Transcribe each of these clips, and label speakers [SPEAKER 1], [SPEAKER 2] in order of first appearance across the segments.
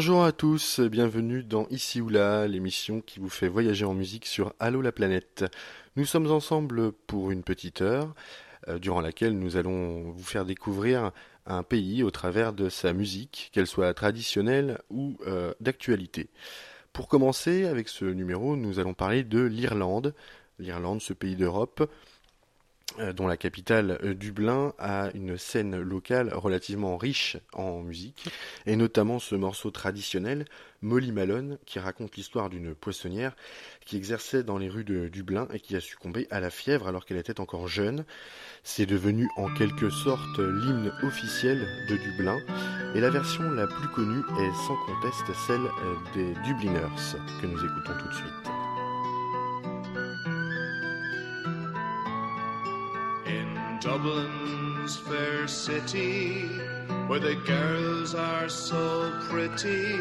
[SPEAKER 1] Bonjour à tous, bienvenue dans Ici ou là, l'émission qui vous fait voyager en musique sur Allo la planète. Nous sommes ensemble pour une petite heure, euh, durant laquelle nous allons vous faire découvrir un pays au travers de sa musique, qu'elle soit traditionnelle ou euh, d'actualité. Pour commencer avec ce numéro, nous allons parler de l'Irlande. L'Irlande, ce pays d'Europe, dont la capitale euh, Dublin a une scène locale relativement riche en musique, et notamment ce morceau traditionnel, Molly Malone, qui raconte l'histoire d'une poissonnière qui exerçait dans les rues de Dublin et qui a succombé à la fièvre alors qu'elle était encore jeune. C'est devenu en quelque sorte l'hymne officiel de Dublin, et la version la plus connue est sans conteste celle euh, des Dubliners, que nous écoutons tout de suite.
[SPEAKER 2] Dublin's fair city, where the girls are so pretty,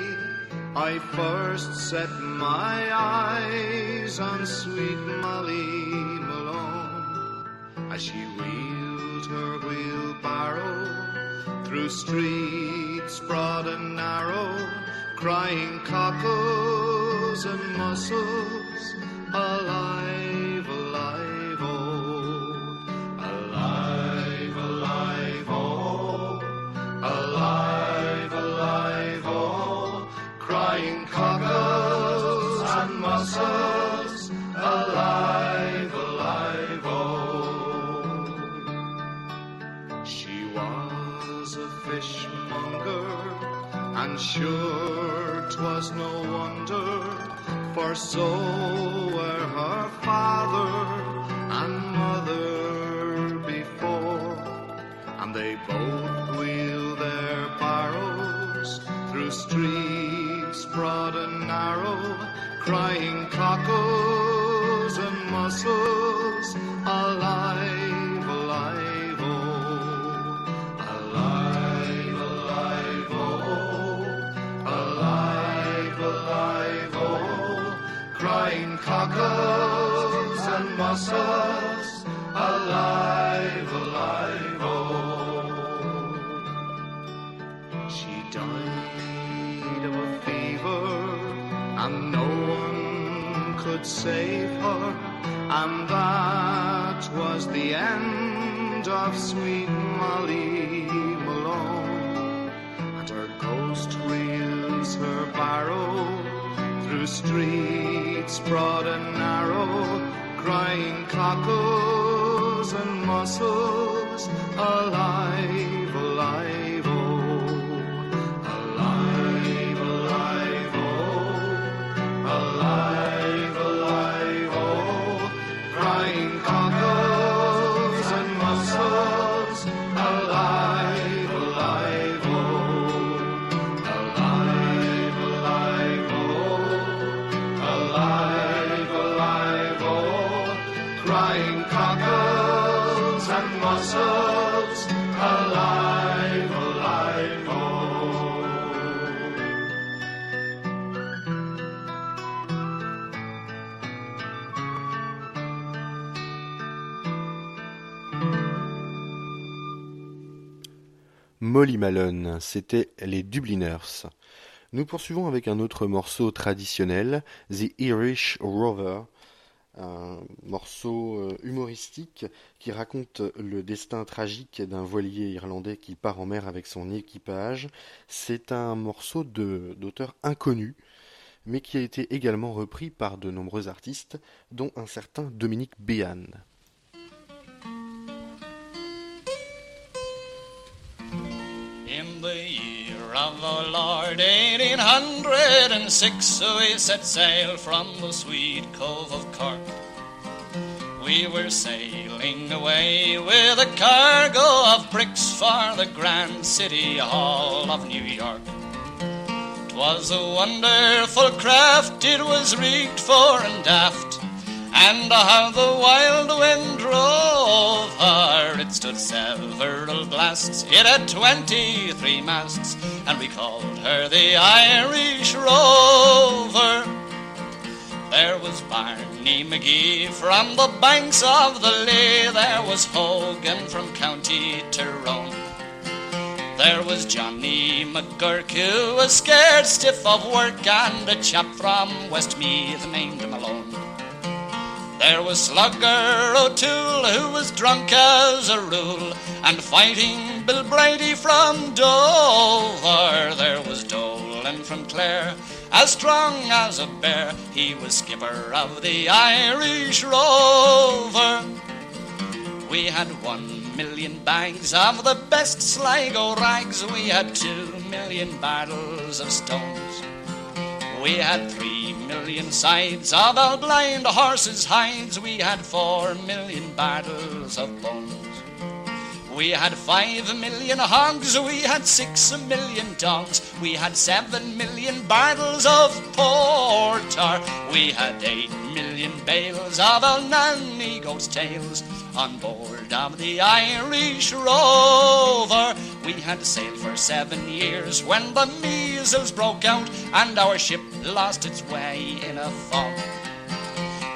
[SPEAKER 2] I first set my eyes on sweet Molly Malone. As she wheeled her wheelbarrow through streets broad and narrow, crying cockles and mussels and that was the end of sweet Molly Malone. And her ghost reels her barrow through streets broad and narrow, crying cockles and mussels alive,
[SPEAKER 1] Molly Malone, c'était les Dubliners. Nous poursuivons avec un autre morceau traditionnel, The Irish Rover, un morceau euh, humoristique qui raconte le destin tragique d'un voilier irlandais qui part en mer avec son équipage. C'est un morceau d'auteur inconnu, mais qui a été également repris par de nombreux artistes, dont un certain Dominique Béhan.
[SPEAKER 3] The Lord 1806, we set sail from the sweet cove of Cork. We were sailing away with a cargo of bricks for the grand city hall of New York. 'Twas a wonderful craft, it was rigged fore and aft, and how the wild wind her, several blasts. It had twenty-three masts, and we called her the Irish Rover. There was Barney McGee from the banks of the Lea. There was Hogan from County Tyrone. There was Johnny McGurk who was scared stiff of work and a chap from Westmeath named Malone. There was Slugger O'Toole who was drunk as a rule and fighting Bill Brady from Dover. There was Dolan from Clare as strong as a bear. He was skipper of the Irish Rover. We had one million bags of the best Sligo rags. We had two million barrels of stones. We had three million sides of our blind horses' hides. We had four million barrels of bones. We had five million hogs, we had six million dogs, we had seven million barrels of porter, we had eight million bales of our nanny goat's tails on board of the Irish Rover. We had sailed for seven years when the measles broke out and our ship lost its way in a fog.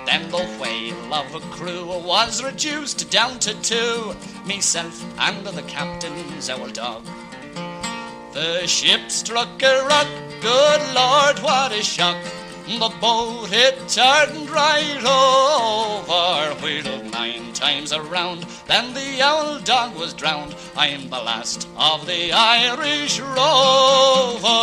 [SPEAKER 3] Then the whale of a crew was reduced down to two, myself and the captain's old dog. The ship struck a rock, good lord, what a shock. The boat it turned right over, wheeled nine times around, then the owl dog was drowned. I'm the last of the Irish Rover.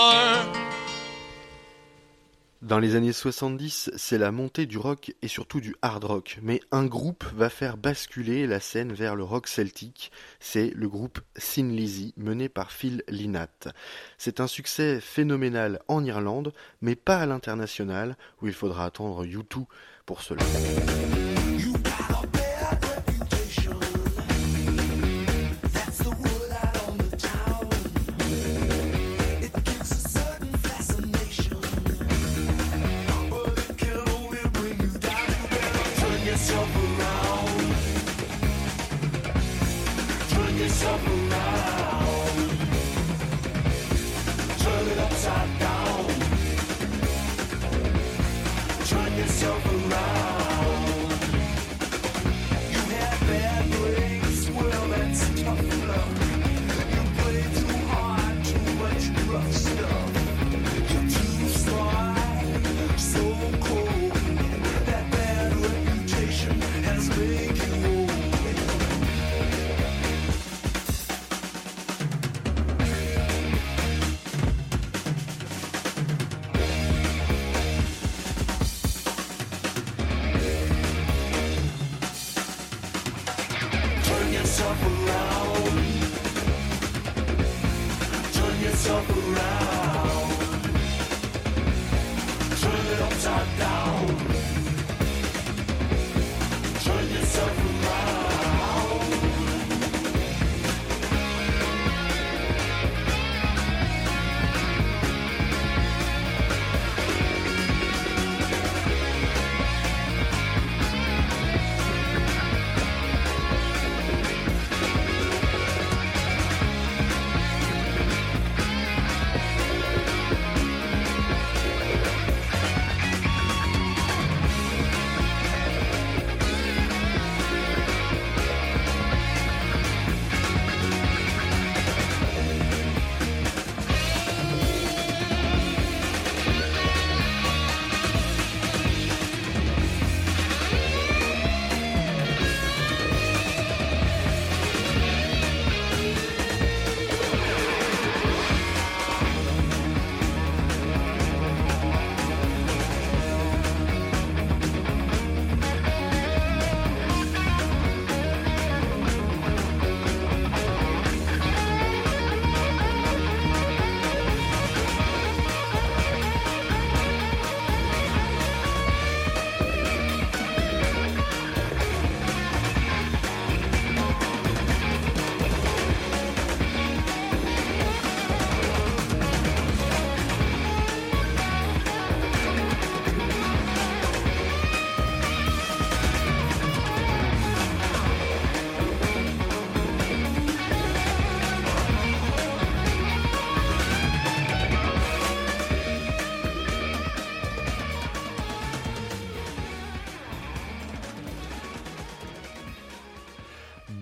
[SPEAKER 1] Dans les années 70, c'est la montée du rock et surtout du hard rock, mais un groupe va faire basculer la scène vers le rock celtique, c'est le groupe Sin Lizzy, mené par Phil Lynott. C'est un succès phénoménal en Irlande, mais pas à l'international, où il faudra attendre U2 pour cela.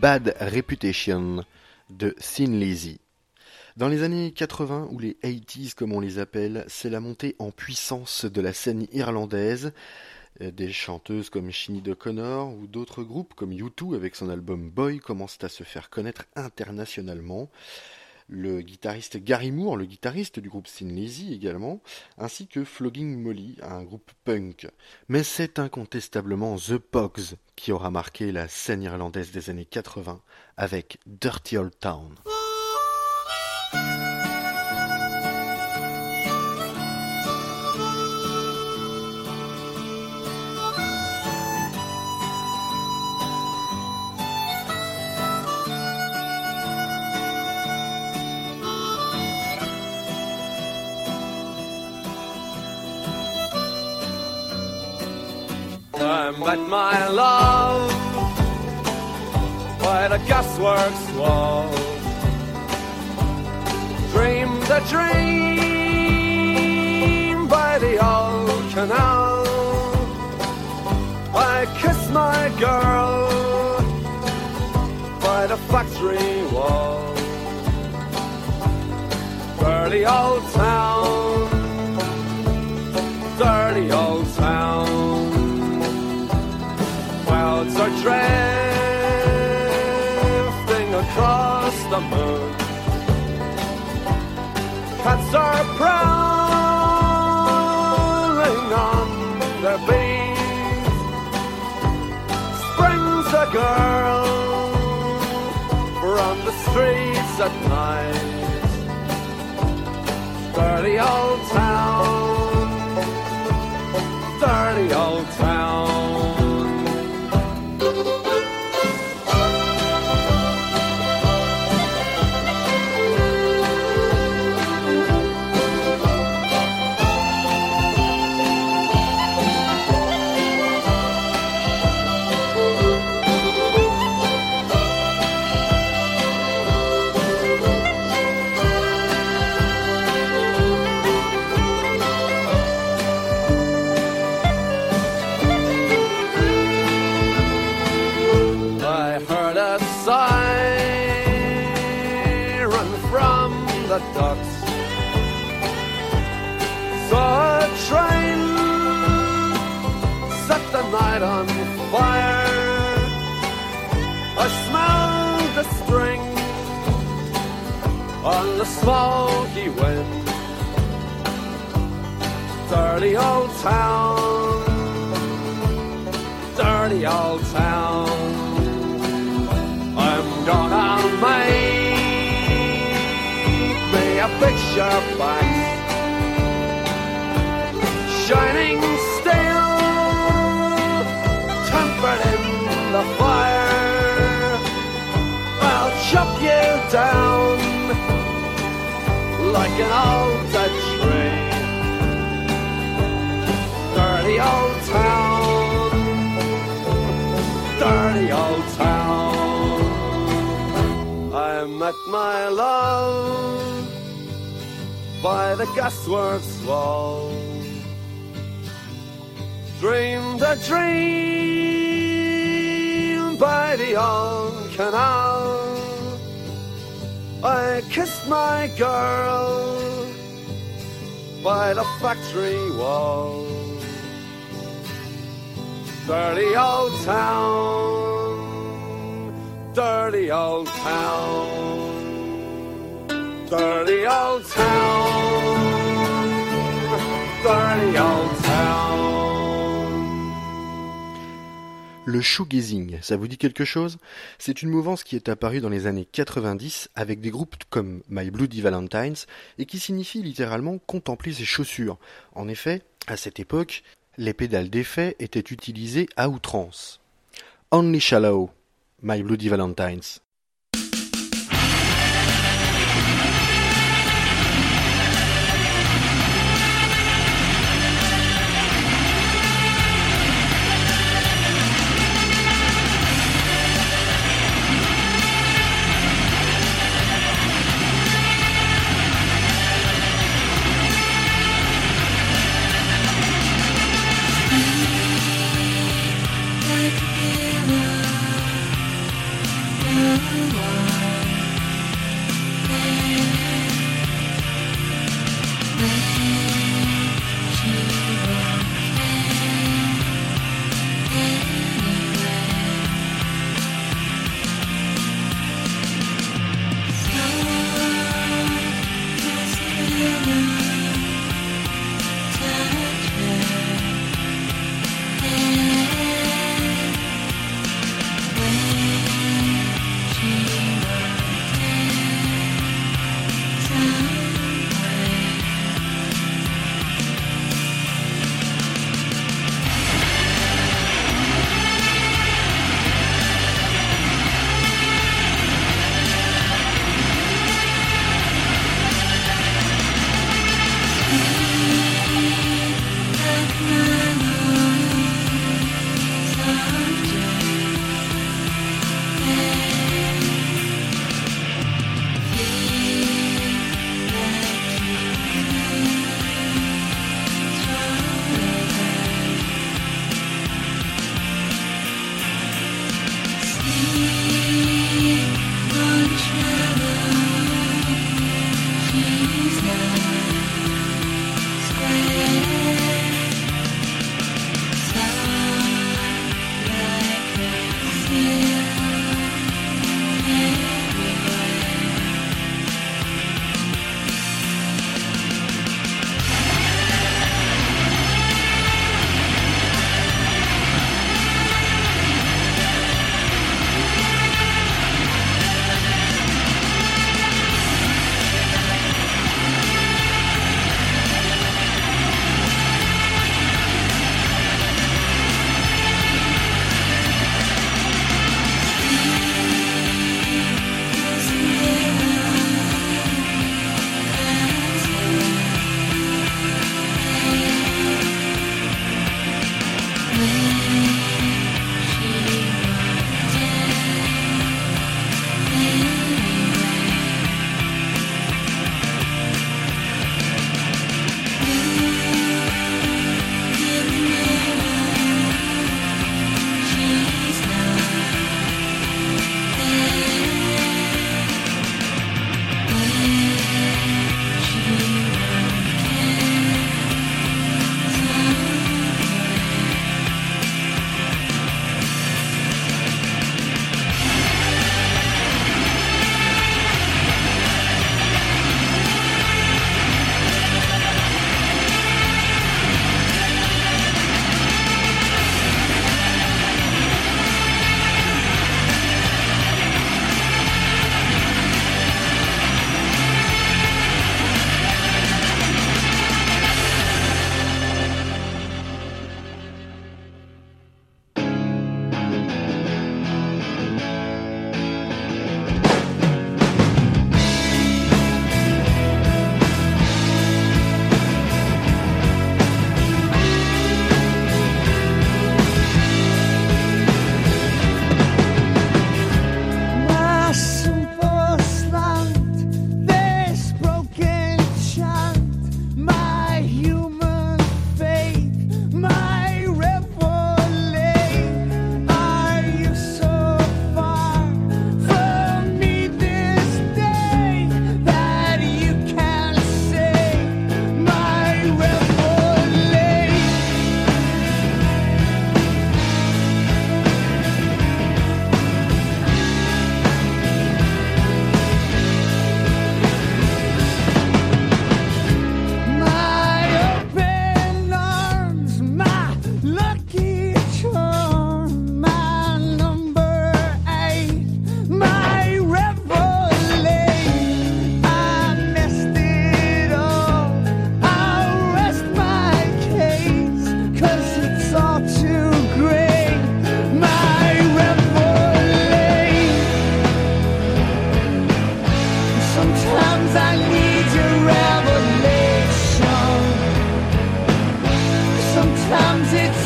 [SPEAKER 1] Bad Reputation de Sin Lizzy. Dans les années 80, ou les 80s comme on les appelle, c'est la montée en puissance de la scène irlandaise. Euh, Des chanteuses comme Sinead O'Connor ou d'autres groupes comme U2 avec son album Boy commencent à se faire connaître internationalement. Le guitariste Gary Moore, le guitariste du groupe Thin Lizzy également, ainsi que Flogging Molly, un groupe punk. Mais c'est incontestablement The Pogs qui aura marqué la scène irlandaise des années 80 avec Dirty Old Town.
[SPEAKER 4] My love by the gasworks wall. Dreamed a dream by the old canal. I kissed my girl by the factory wall. Dirty old town, drifting across the moon. Cats are prowling on their beat. Springs a girl from the streets at night. Dirty old town, dirty old town. The factory wall. Dirty old town dirty old town. Dirty old town. Dirty old
[SPEAKER 1] Le shoegazing, ça vous dit quelque chose? C'est une mouvance qui est apparue dans les années 90 avec des groupes comme My Bloody Valentines et qui signifie littéralement contempler ses chaussures. En effet, à cette époque, les pédales d'effet étaient utilisées à outrance. Only Shallow, My Bloody Valentines.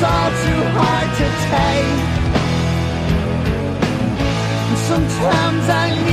[SPEAKER 5] It's all too hard to take. And Sometimes I need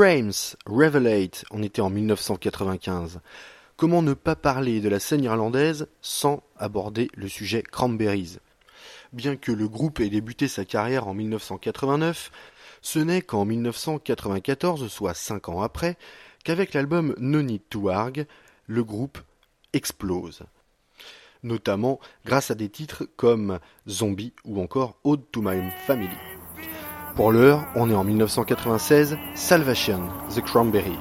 [SPEAKER 1] Frames, Revelate, on était en 1995. Comment ne pas parler de la scène irlandaise sans aborder le sujet Cranberries? Bien que le groupe ait débuté sa carrière en 1989, ce n'est qu'en 1994, soit cinq ans après, qu'avec l'album No Need to Arg, le groupe explose. Notamment grâce à des titres comme Zombie ou encore Ode to My Family. Pour l'heure, on est en 1996, Salvation, The Cranberry.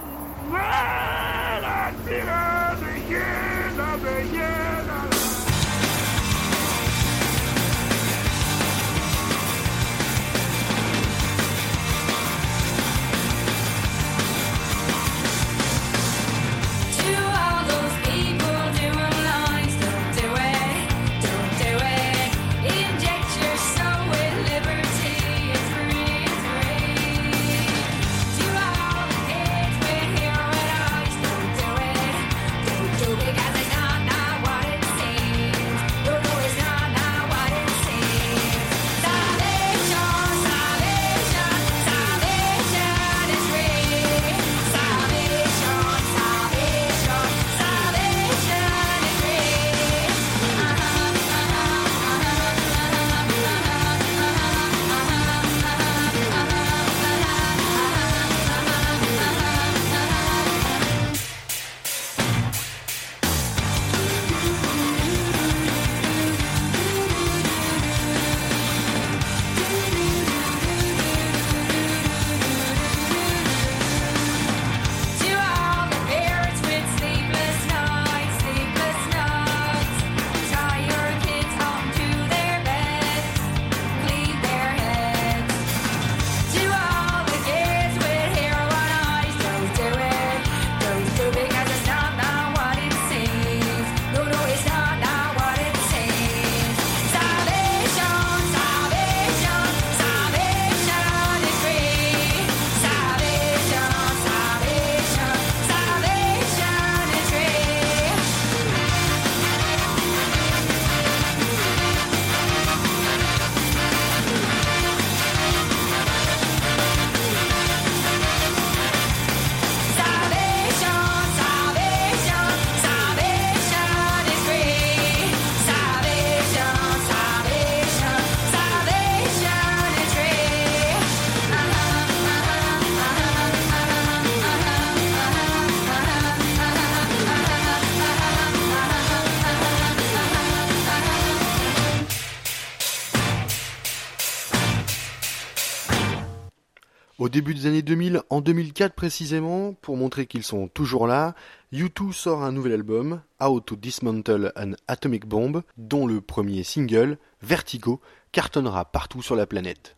[SPEAKER 1] Début des années 2000, en 2004 précisément, pour montrer qu'ils sont toujours là, U2 sort un nouvel album, How to Dismantle an Atomic Bomb, dont le premier single, Vertigo, cartonnera partout sur la planète.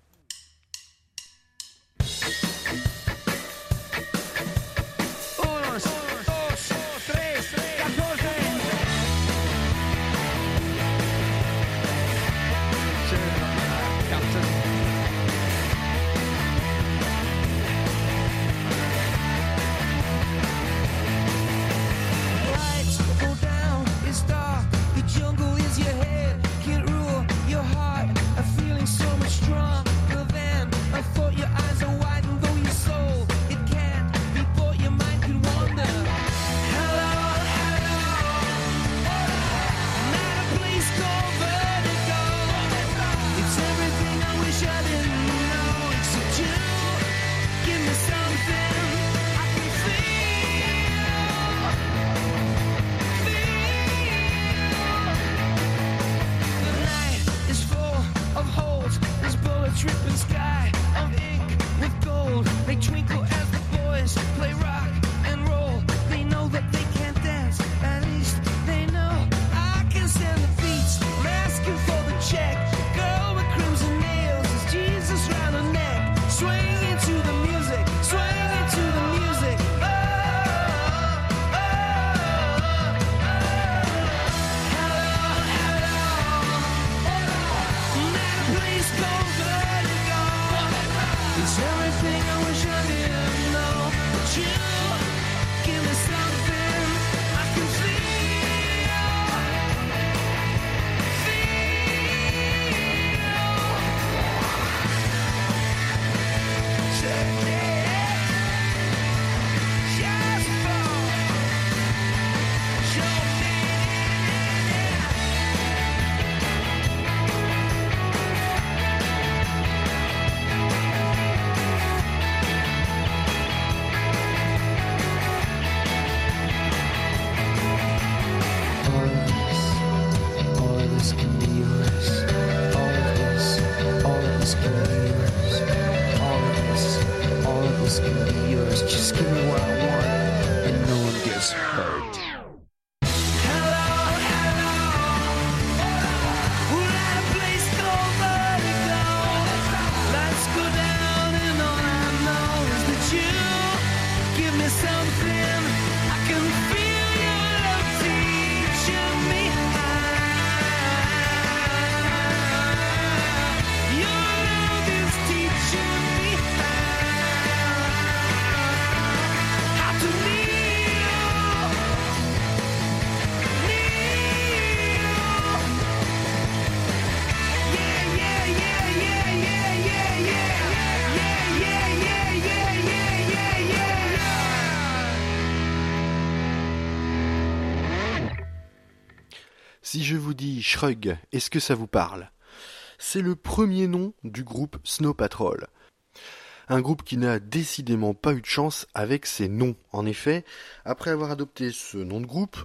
[SPEAKER 1] Je vous dis Shrug, est-ce que ça vous parle? C'est le premier nom du groupe Snow Patrol. Un groupe qui n'a décidément pas eu de chance avec ses noms. En effet, après avoir adopté ce nom de groupe,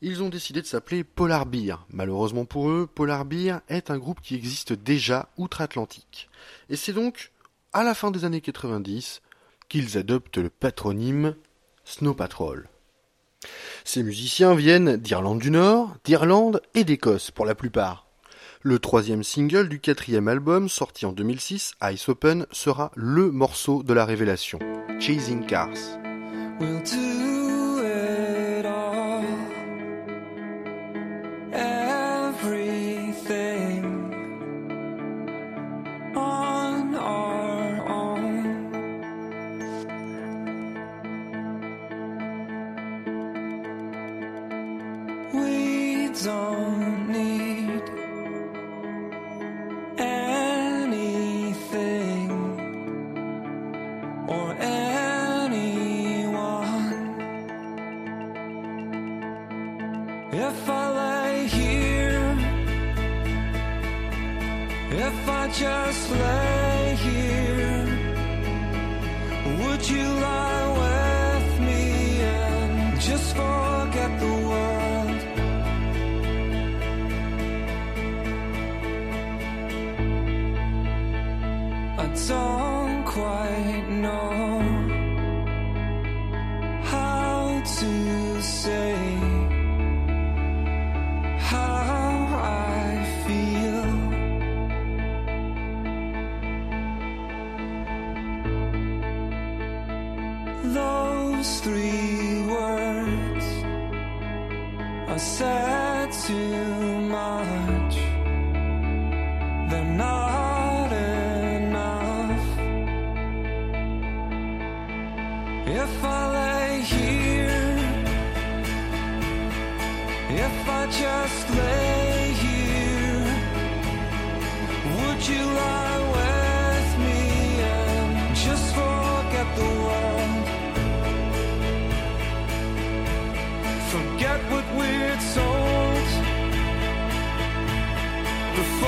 [SPEAKER 1] ils ont décidé de s'appeler Polar Beer. Malheureusement pour eux, Polar Beer est un groupe qui existe déjà outre-Atlantique. Et c'est donc à la fin des années 90 qu'ils adoptent le patronyme Snow Patrol. Ces musiciens viennent d'Irlande du Nord, d'Irlande et d'Écosse pour la plupart. Le troisième single du quatrième album, sorti en 2006, Ice Open, sera le morceau de la révélation, Chasing Cars.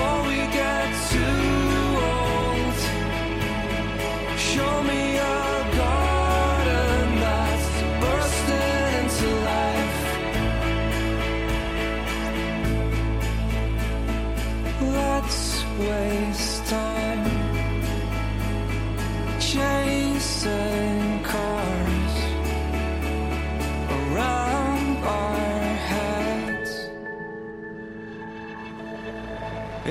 [SPEAKER 6] all we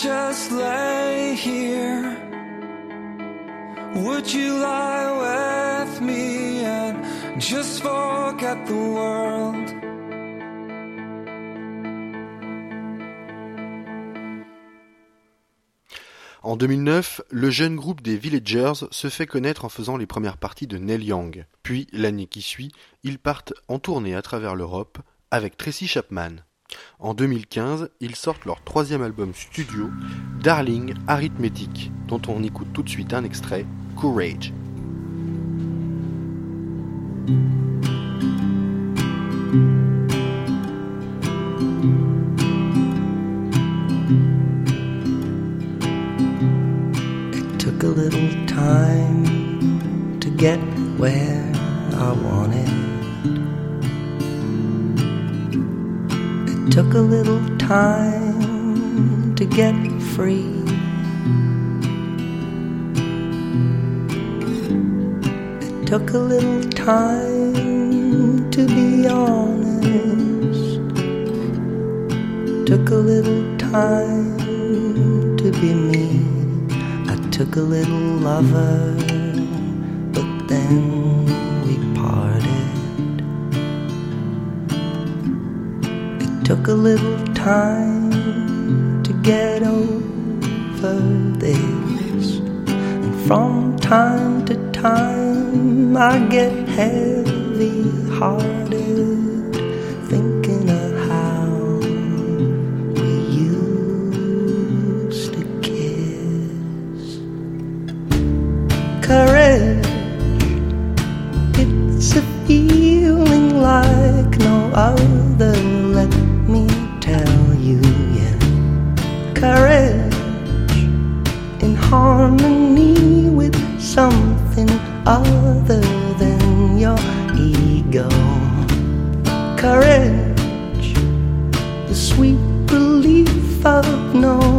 [SPEAKER 6] just
[SPEAKER 5] lay here, would you lie with me and just forget the world?
[SPEAKER 1] En 2009, le jeune groupe des Villagers se fait connaître en faisant les premières parties de Neil Young. Puis, l'année qui suit, ils partent en tournée à travers l'Europe avec Tracy Chapman. En 2015, ils sortent leur troisième album studio, Darling Arithmetic, dont on écoute tout de suite un extrait, Courage.
[SPEAKER 6] Took a little time to get free. It took a little time to be honest. Took a little time to be me. I took a little lover, a little time to get over this. And from time to time, I get heavy hearted, no.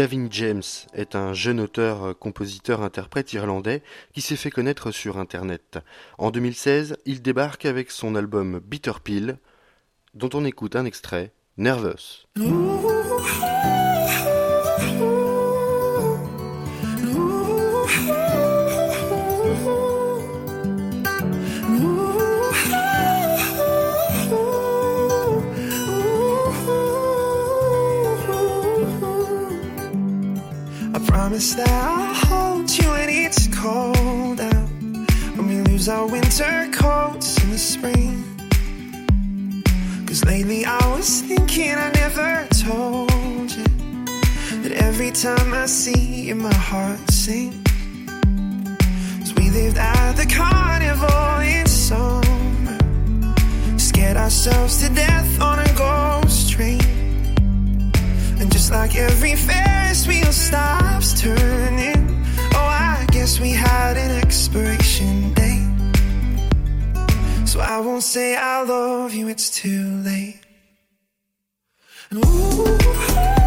[SPEAKER 1] Gavin James est un jeune auteur, euh, compositeur, interprète irlandais qui s'est fait connaître sur Internet. En 2016, il débarque avec son album Bitter Pill, dont on écoute un extrait, Nervous.
[SPEAKER 7] Promise that I'll hold you when it's cold out. When we lose our winter coats in the spring. Cause lately I was thinking I never told you that every time I see you, my heart sinks. Cause we lived at the carnival in summer. Scared ourselves to death on a ghost train. And just like every Ferris stops turning, oh, I guess we had an expiration date. So I won't say I love you, it's too late. And ooh,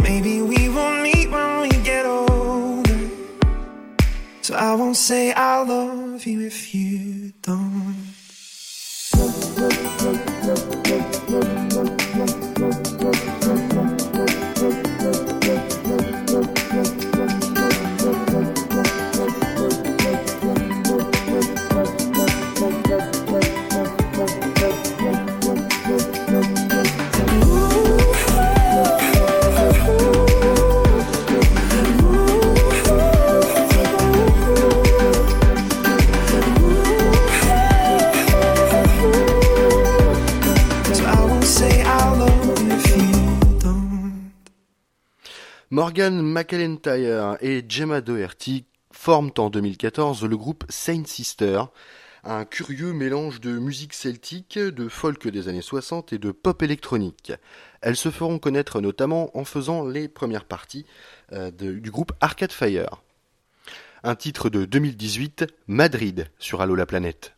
[SPEAKER 7] Maybe we won't meet when we get older. So I won't say I love you if you don't.
[SPEAKER 8] Morgan McElentire et Gemma Doherty forment en 2014 le groupe Saint Sister, un curieux mélange de musique celtique, de folk des années 60 et de pop électronique. Elles se feront connaître notamment en faisant les premières parties euh, du groupe Arcade Fire. Un titre de 2018, Madrid, sur Allo la planète.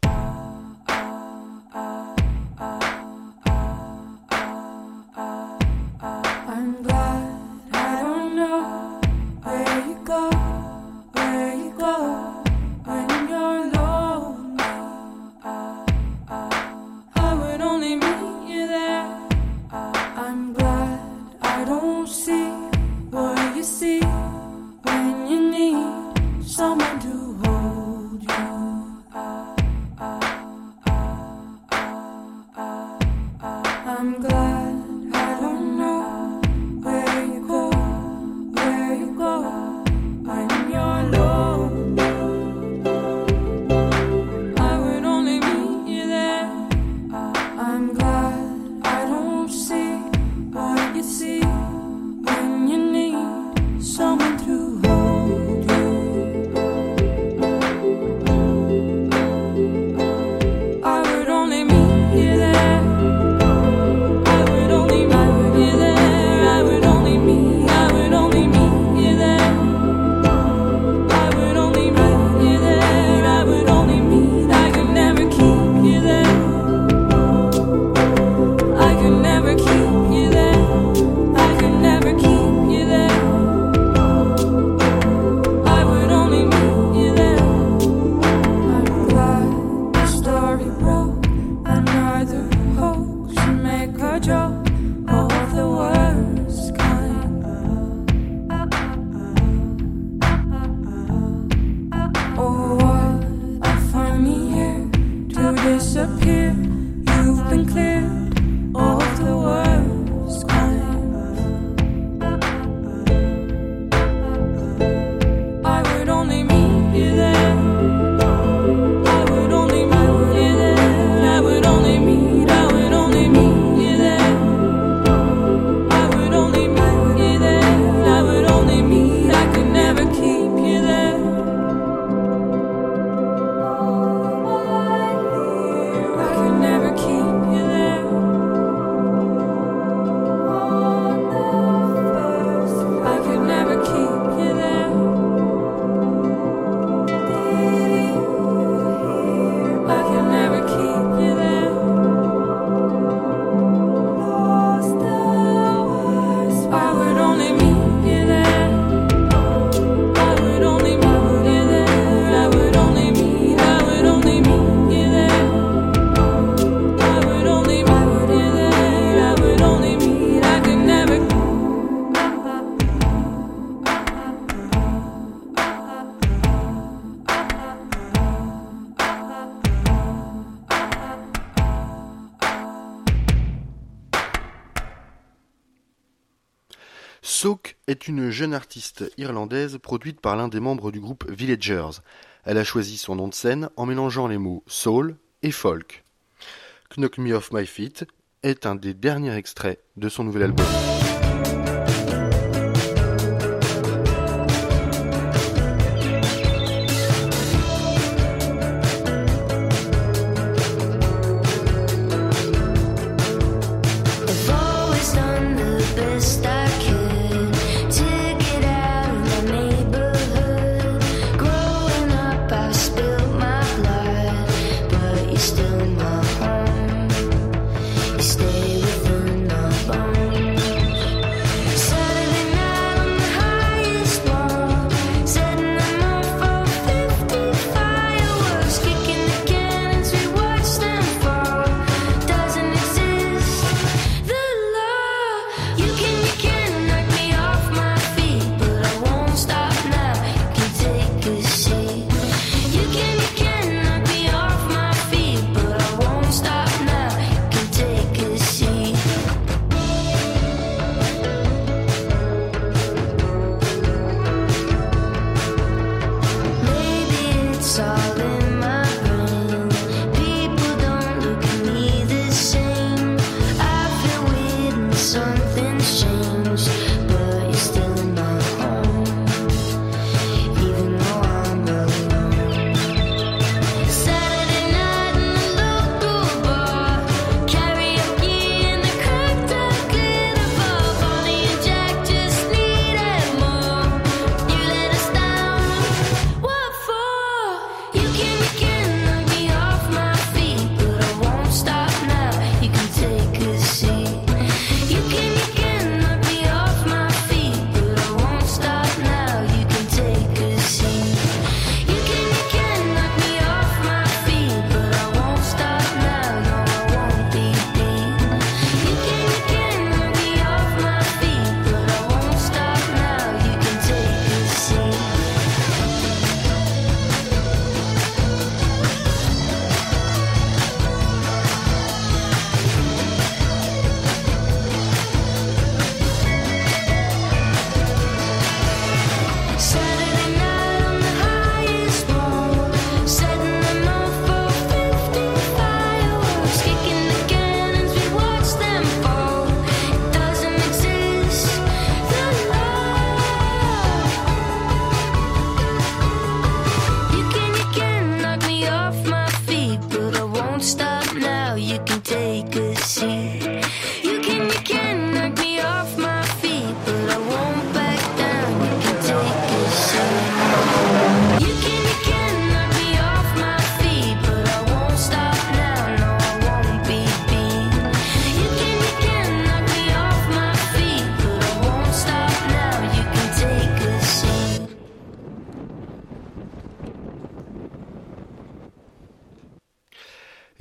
[SPEAKER 8] une jeune artiste irlandaise produite par l'un des membres du groupe Villagers. Elle a choisi son nom de scène en mélangeant les mots soul et folk. Knock Me Off My Feet est un des derniers extraits de son nouvel album.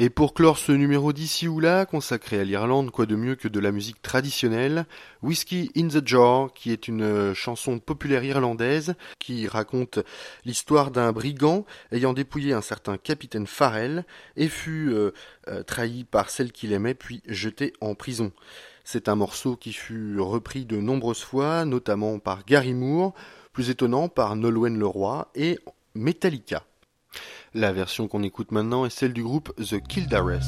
[SPEAKER 9] Et pour clore ce numéro d'ici ou là, consacré à l'Irlande, quoi de mieux que de la musique traditionnelle, Whiskey in the Jar, qui est une euh, chanson populaire irlandaise qui raconte l'histoire d'un brigand ayant dépouillé un certain capitaine Farrell et fut euh, euh, trahi par celle qu'il aimait puis jeté en prison. C'est un morceau qui fut repris de nombreuses fois, notamment par Gary Moore, plus étonnant par Nolwenn Leroy et Metallica. La version qu'on écoute maintenant est celle du groupe The Kildares.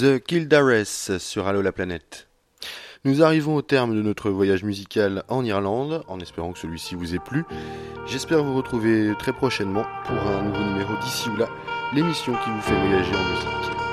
[SPEAKER 10] The
[SPEAKER 1] Kildares sur Halo la planète. Nous arrivons au terme de notre voyage musical en Irlande, en espérant que celui-ci vous ait plu. J'espère vous retrouver très prochainement pour un nouveau numéro d'ici ou là, l'émission qui vous fait voyager en musique.